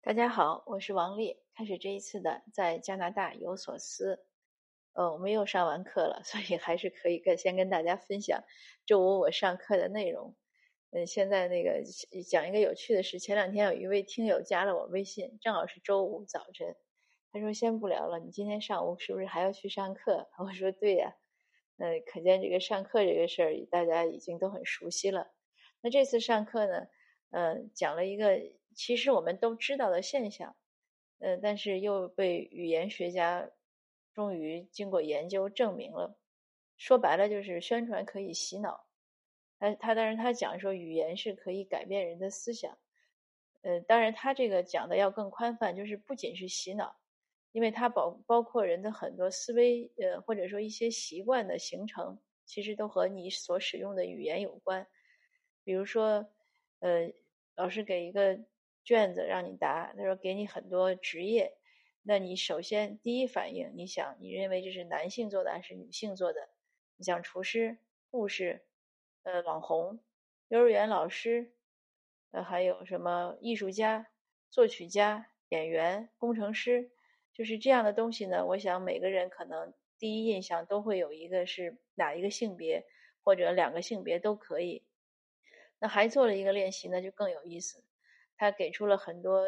大家好，我是王丽。开始这一次的在加拿大有所思。呃，我们又上完课了，所以还是可以跟先跟大家分享周五我上课的内容。嗯，现在那个讲一个有趣的事。前两天有一位听友加了我微信，正好是周五早晨，他说先不聊了，你今天上午是不是还要去上课？我说对呀。呃，可见这个上课这个事儿大家已经都很熟悉了。那这次上课呢，呃，讲了一个。其实我们都知道的现象，呃，但是又被语言学家终于经过研究证明了。说白了就是宣传可以洗脑。他他当然他讲说语言是可以改变人的思想，呃，当然他这个讲的要更宽泛，就是不仅是洗脑，因为它包包括人的很多思维，呃，或者说一些习惯的形成，其实都和你所使用的语言有关。比如说，呃，老师给一个。卷子让你答，他说给你很多职业，那你首先第一反应，你想你认为这是男性做的还是女性做的？你像厨师、护士、呃网红、幼儿园老师，呃还有什么艺术家、作曲家、演员、工程师，就是这样的东西呢？我想每个人可能第一印象都会有一个是哪一个性别，或者两个性别都可以。那还做了一个练习呢，就更有意思。他给出了很多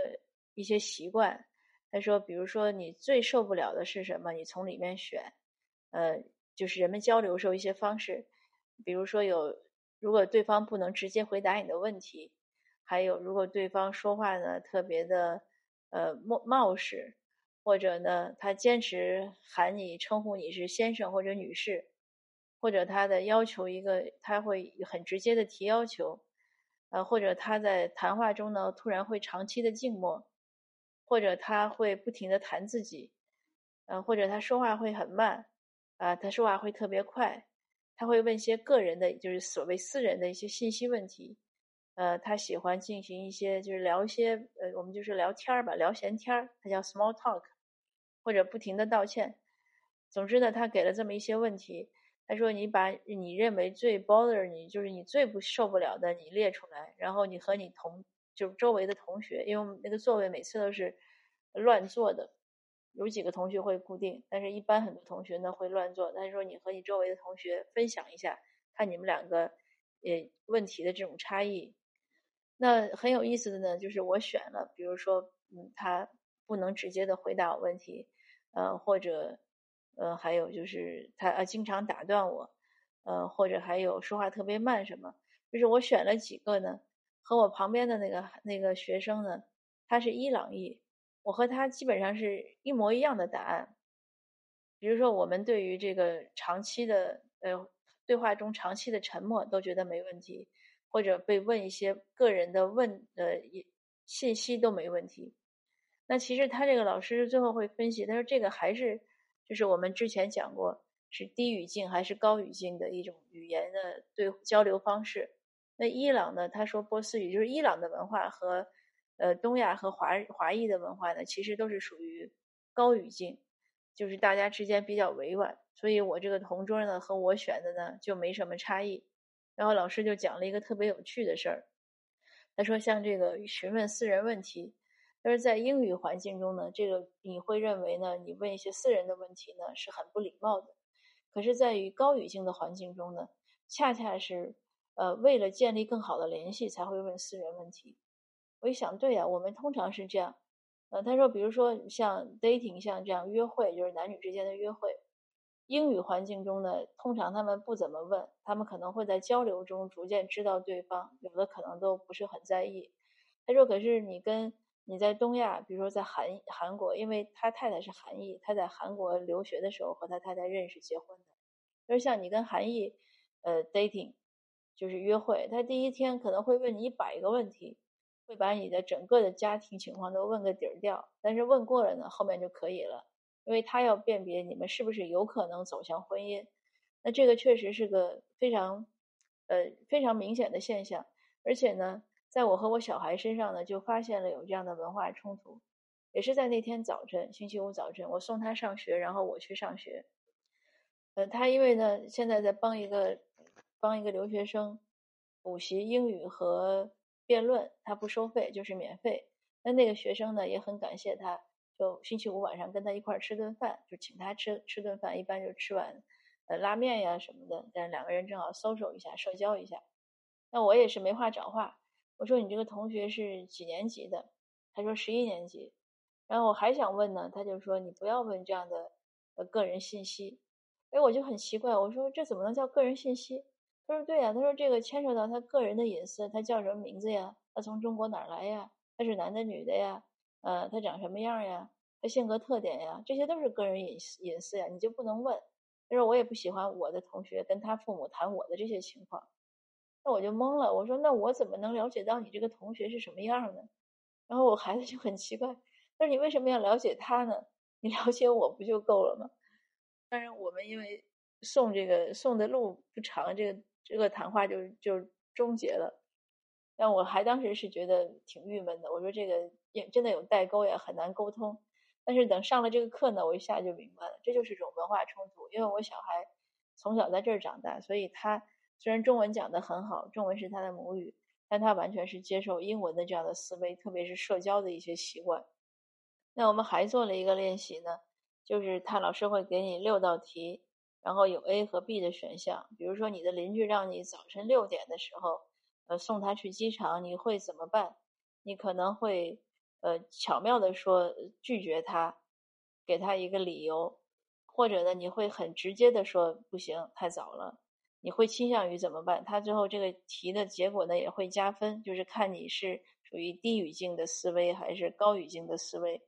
一些习惯，他说，比如说你最受不了的是什么？你从里面选，呃，就是人们交流时候一些方式，比如说有，如果对方不能直接回答你的问题，还有如果对方说话呢特别的呃冒冒失，或者呢他坚持喊你称呼你是先生或者女士，或者他的要求一个他会很直接的提要求。呃，或者他在谈话中呢，突然会长期的静默，或者他会不停的谈自己，呃，或者他说话会很慢，啊，他说话会特别快，他会问一些个人的，就是所谓私人的一些信息问题，呃，他喜欢进行一些就是聊一些，呃，我们就是聊天儿吧，聊闲天儿，他叫 small talk，或者不停的道歉，总之呢，他给了这么一些问题。他说：“你把你认为最 bother 你，就是你最不受不了的，你列出来，然后你和你同就周围的同学，因为那个座位每次都是乱坐的，有几个同学会固定，但是一般很多同学呢会乱坐。他说你和你周围的同学分享一下，看你们两个呃问题的这种差异。那很有意思的呢，就是我选了，比如说，嗯，他不能直接的回答我问题，呃，或者。”呃，还有就是他呃经常打断我，呃，或者还有说话特别慢什么，就是我选了几个呢，和我旁边的那个那个学生呢，他是伊朗裔，我和他基本上是一模一样的答案。比如说，我们对于这个长期的呃对话中长期的沉默都觉得没问题，或者被问一些个人的问呃信息都没问题。那其实他这个老师最后会分析，他说这个还是。就是我们之前讲过，是低语境还是高语境的一种语言的对交流方式。那伊朗呢？他说波斯语，就是伊朗的文化和呃东亚和华华裔的文化呢，其实都是属于高语境，就是大家之间比较委婉。所以我这个同桌呢和我选的呢就没什么差异。然后老师就讲了一个特别有趣的事儿，他说像这个询问私人问题。但是在英语环境中呢，这个你会认为呢，你问一些私人的问题呢是很不礼貌的。可是，在于高语境的环境中呢，恰恰是呃为了建立更好的联系才会问私人问题。我一想，对呀，我们通常是这样。呃，他说，比如说像 dating，像这样约会，就是男女之间的约会，英语环境中呢，通常他们不怎么问，他们可能会在交流中逐渐知道对方，有的可能都不是很在意。他说，可是你跟你在东亚，比如说在韩韩国，因为他太太是韩裔，他在韩国留学的时候和他太太认识结婚的。就像你跟韩裔，呃，dating，就是约会，他第一天可能会问你一百个问题，会把你的整个的家庭情况都问个底儿掉。但是问过了呢，后面就可以了，因为他要辨别你们是不是有可能走向婚姻。那这个确实是个非常，呃，非常明显的现象，而且呢。在我和我小孩身上呢，就发现了有这样的文化冲突，也是在那天早晨，星期五早晨，我送他上学，然后我去上学。呃，他因为呢，现在在帮一个帮一个留学生补习英语和辩论，他不收费，就是免费。那那个学生呢也很感谢他，就星期五晚上跟他一块儿吃顿饭，就请他吃吃顿饭，一般就吃碗呃拉面呀什么的，但两个人正好 social 一下，社交一下。那我也是没话找话，我说你这个同学是几年级的？他说十一年级。然后我还想问呢，他就说你不要问这样的呃个人信息。哎，我就很奇怪，我说这怎么能叫个人信息？他说对呀，他说这个牵扯到他个人的隐私，他叫什么名字呀？他从中国哪儿来呀？他是男的女的呀？呃，他长什么样呀？他性格特点呀？这些都是个人隐私隐私呀，你就不能问。他说我也不喜欢我的同学跟他父母谈我的这些情况。我就懵了，我说那我怎么能了解到你这个同学是什么样呢？然后我孩子就很奇怪，他说你为什么要了解他呢？你了解我不就够了吗？当然，我们因为送这个送的路不长，这个这个谈话就就终结了。但我还当时是觉得挺郁闷的。我说这个也真的有代沟呀，很难沟通。但是等上了这个课呢，我一下就明白了，这就是一种文化冲突。因为我小孩从小在这儿长大，所以他虽然中文讲得很好，中文是他的母语，但他完全是接受英文的这样的思维，特别是社交的一些习惯。那我们还做了一个练习呢。就是他老师会给你六道题，然后有 A 和 B 的选项。比如说你的邻居让你早晨六点的时候，呃，送他去机场，你会怎么办？你可能会呃巧妙的说拒绝他，给他一个理由，或者呢你会很直接的说不行，太早了。你会倾向于怎么办？他最后这个题的结果呢也会加分，就是看你是属于低语境的思维还是高语境的思维。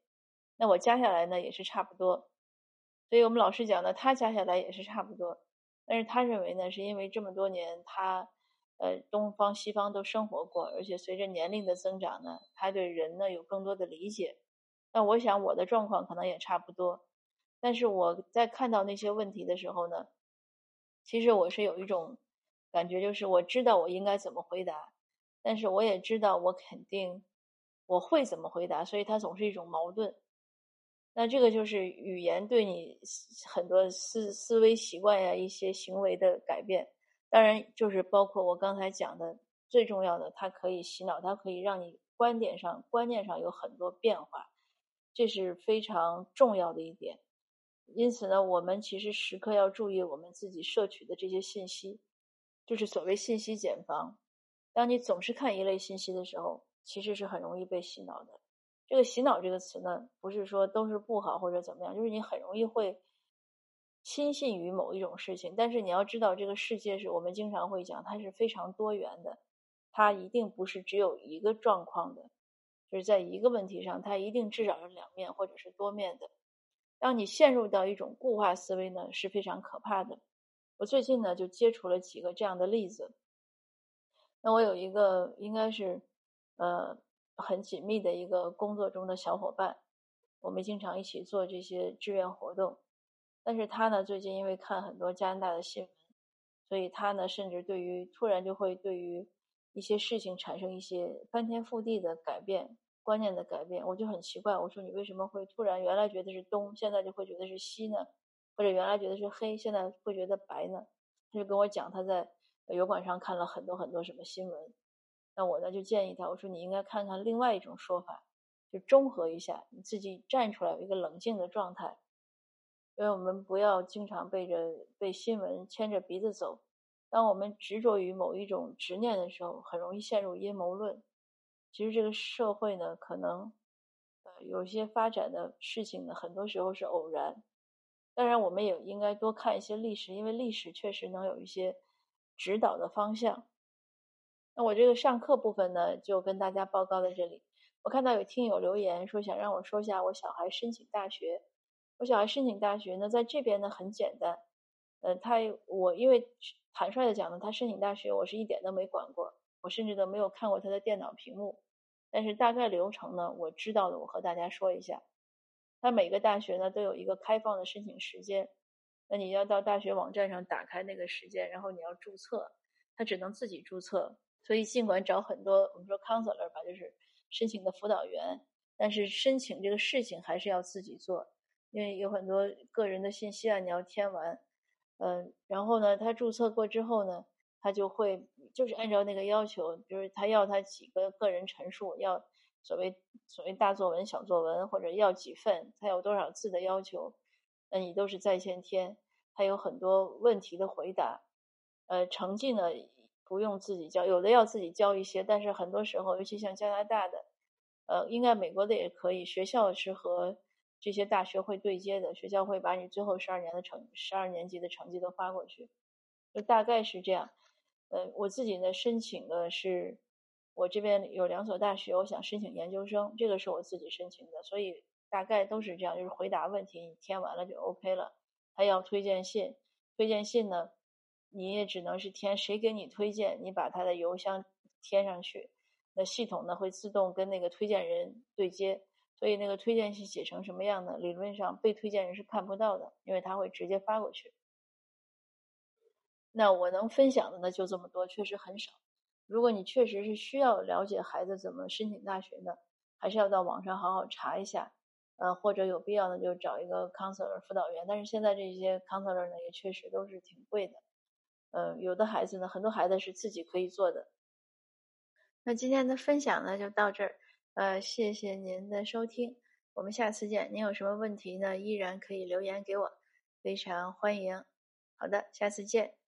那我加下来呢也是差不多。所以我们老师讲呢，他加下来也是差不多，但是他认为呢，是因为这么多年他，呃，东方西方都生活过，而且随着年龄的增长呢，他对人呢有更多的理解。那我想我的状况可能也差不多，但是我在看到那些问题的时候呢，其实我是有一种感觉，就是我知道我应该怎么回答，但是我也知道我肯定我会怎么回答，所以它总是一种矛盾。那这个就是语言对你很多思思维习惯呀、一些行为的改变，当然就是包括我刚才讲的最重要的，它可以洗脑，它可以让你观点上、观念上有很多变化，这是非常重要的一点。因此呢，我们其实时刻要注意我们自己摄取的这些信息，就是所谓信息茧房。当你总是看一类信息的时候，其实是很容易被洗脑的。这个洗脑这个词呢，不是说都是不好或者怎么样，就是你很容易会轻信于某一种事情。但是你要知道，这个世界是我们经常会讲，它是非常多元的，它一定不是只有一个状况的，就是在一个问题上，它一定至少是两面或者是多面的。让你陷入到一种固化思维呢，是非常可怕的。我最近呢就接触了几个这样的例子。那我有一个应该是，呃。很紧密的一个工作中的小伙伴，我们经常一起做这些志愿活动。但是他呢，最近因为看很多加拿大的新闻，所以他呢，甚至对于突然就会对于一些事情产生一些翻天覆地的改变、观念的改变。我就很奇怪，我说你为什么会突然原来觉得是东，现在就会觉得是西呢？或者原来觉得是黑，现在会觉得白呢？他就跟我讲他在油管上看了很多很多什么新闻。那我呢就建议他，我说你应该看看另外一种说法，就中和一下，你自己站出来有一个冷静的状态，因为我们不要经常背着被新闻牵着鼻子走。当我们执着于某一种执念的时候，很容易陷入阴谋论。其实这个社会呢，可能呃有些发展的事情呢，很多时候是偶然。当然，我们也应该多看一些历史，因为历史确实能有一些指导的方向。那我这个上课部分呢，就跟大家报告在这里。我看到有听友留言说想让我说一下我小孩申请大学。我小孩申请大学呢，在这边呢很简单。呃，他我因为坦率的讲呢，他申请大学我是一点都没管过，我甚至都没有看过他的电脑屏幕。但是大概流程呢，我知道的，我和大家说一下。他每个大学呢都有一个开放的申请时间，那你要到大学网站上打开那个时间，然后你要注册，他只能自己注册。所以，尽管找很多我们说 counselor 吧，就是申请的辅导员，但是申请这个事情还是要自己做，因为有很多个人的信息啊，你要填完。嗯，然后呢，他注册过之后呢，他就会就是按照那个要求，就是他要他几个个人陈述，要所谓所谓大作文、小作文，或者要几份，他有多少字的要求，那你都是在线填，他有很多问题的回答。呃，成绩呢不用自己交，有的要自己交一些，但是很多时候，尤其像加拿大的，呃，应该美国的也可以，学校是和这些大学会对接的，学校会把你最后十二年的成十二年级的成绩都发过去，就大概是这样。呃，我自己呢申请的是。我这边有两所大学，我想申请研究生，这个是我自己申请的，所以大概都是这样，就是回答问题，你填完了就 OK 了。他要推荐信，推荐信呢，你也只能是填谁给你推荐，你把他的邮箱填上去，那系统呢会自动跟那个推荐人对接，所以那个推荐信写成什么样的，理论上被推荐人是看不到的，因为他会直接发过去。那我能分享的呢就这么多，确实很少。如果你确实是需要了解孩子怎么申请大学的，还是要到网上好好查一下，呃，或者有必要呢就找一个 counselor 辅导员。但是现在这些 counselor 呢也确实都是挺贵的，呃，有的孩子呢，很多孩子是自己可以做的。那今天的分享呢就到这儿，呃，谢谢您的收听，我们下次见。您有什么问题呢，依然可以留言给我，非常欢迎。好的，下次见。